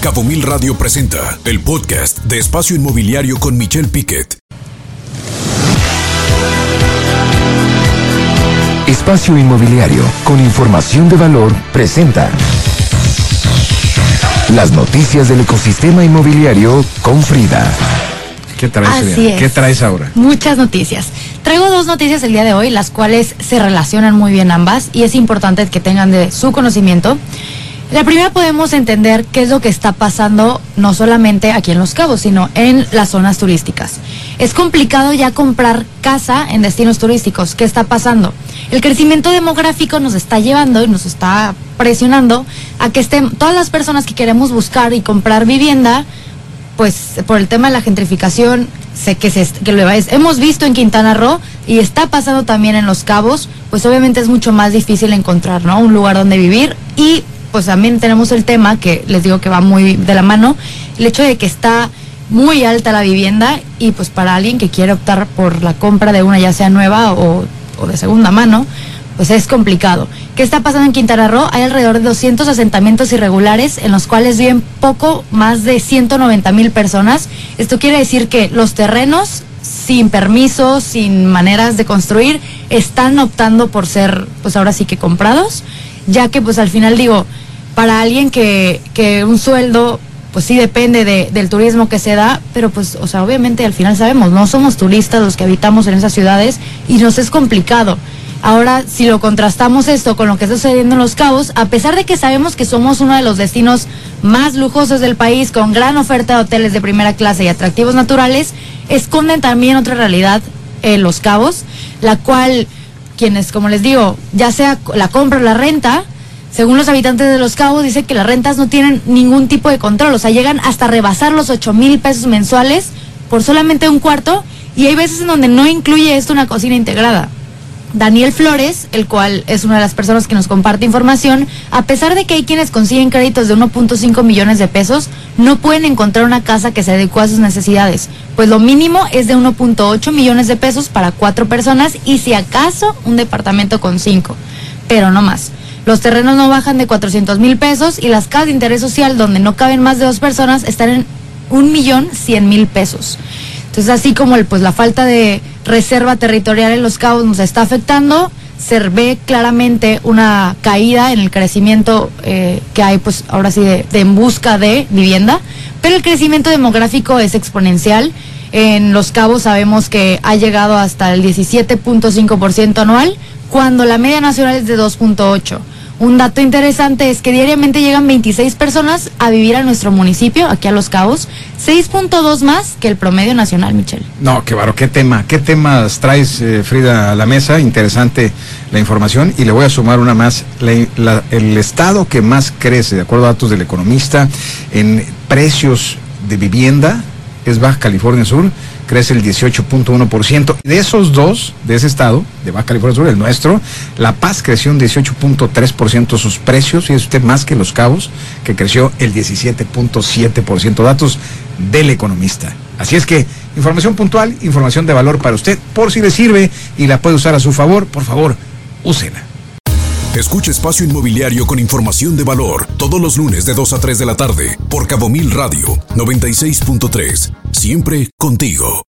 Cabo Mil Radio presenta el podcast de Espacio Inmobiliario con Michelle Piquet. Espacio Inmobiliario con información de valor presenta las noticias del ecosistema inmobiliario con Frida. ¿Qué traes, Así es. ¿Qué traes ahora? Muchas noticias. Traigo dos noticias el día de hoy, las cuales se relacionan muy bien ambas y es importante que tengan de su conocimiento. La primera podemos entender qué es lo que está pasando no solamente aquí en Los Cabos, sino en las zonas turísticas. Es complicado ya comprar casa en destinos turísticos. ¿Qué está pasando? El crecimiento demográfico nos está llevando y nos está presionando a que estén todas las personas que queremos buscar y comprar vivienda pues por el tema de la gentrificación, sé que, lo hemos visto en Quintana Roo y está pasando también en Los Cabos, pues obviamente es mucho más difícil encontrar, ¿no? Un lugar donde vivir y pues también tenemos el tema que les digo que va muy de la mano, el hecho de que está muy alta la vivienda y pues para alguien que quiere optar por la compra de una ya sea nueva o, de segunda mano, pues es complicado. ¿Qué está pasando en Quintana Roo? Hay alrededor de 200 asentamientos irregulares en los cuales viven poco más de 190 mil personas. Esto quiere decir que los terrenos sin permisos, sin maneras de construir, están optando por ser, pues ahora sí que comprados, ya que pues al final digo, para alguien que, que un sueldo pues sí depende de- del turismo que se da, pero pues, o sea, obviamente al final sabemos, no somos turistas los que habitamos en esas ciudades y nos es complicado. Ahora, si lo contrastamos esto con lo que está sucediendo en Los Cabos, a pesar de que sabemos que somos uno de los destinos más lujosos del país, con gran oferta de hoteles de primera clase y atractivos naturales, esconden también otra realidad en Los Cabos, la cual quienes, como les digo, ya sea la compra o la renta, según los habitantes de Los Cabos, dicen que las rentas no tienen ningún tipo de control, o sea, llegan hasta rebasar los 8 mil pesos mensuales por solamente un cuarto, y hay veces en donde no incluye esto una cocina integrada. Daniel Flores, el cual es una de las personas que nos comparte información, a pesar de que hay quienes consiguen créditos de 1.5 millones de pesos, no pueden encontrar una casa que se adecue a sus necesidades, pues lo mínimo es de 1.8 millones de pesos para cuatro personas y si acaso un departamento con cinco, pero no más. Los terrenos no bajan de 400 mil pesos y las casas de interés social donde no caben más de dos personas están en un millón cien mil pesos. Entonces, así como el, pues, la falta de reserva territorial en los cabos nos está afectando, se ve claramente una caída en el crecimiento eh, que hay, pues ahora sí, de, de en busca de vivienda, pero el crecimiento demográfico es exponencial. En Los Cabos sabemos que ha llegado hasta el 17.5% anual, cuando la media nacional es de 2.8%. Un dato interesante es que diariamente llegan 26 personas a vivir a nuestro municipio, aquí a Los Cabos, 6.2 más que el promedio nacional, Michelle. No, qué baro, qué tema, qué temas traes, eh, Frida, a la mesa. Interesante la información. Y le voy a sumar una más. La- el estado que más crece, de acuerdo a datos del economista, en precios de vivienda es Baja California Sur, crece el 18.1%. De esos dos, de ese estado, de Baja California Sur, el nuestro, La Paz creció un 18.3% sus precios, y es usted más que Los Cabos, que creció el 17.7%. Datos del economista. Así es que, información puntual, información de valor para usted, por si le sirve y la puede usar a su favor, por favor, úsela. Escucha Espacio Inmobiliario con información de valor todos los lunes de 2 a 3 de la tarde por Cabo Mil Radio 96.3. Siempre contigo.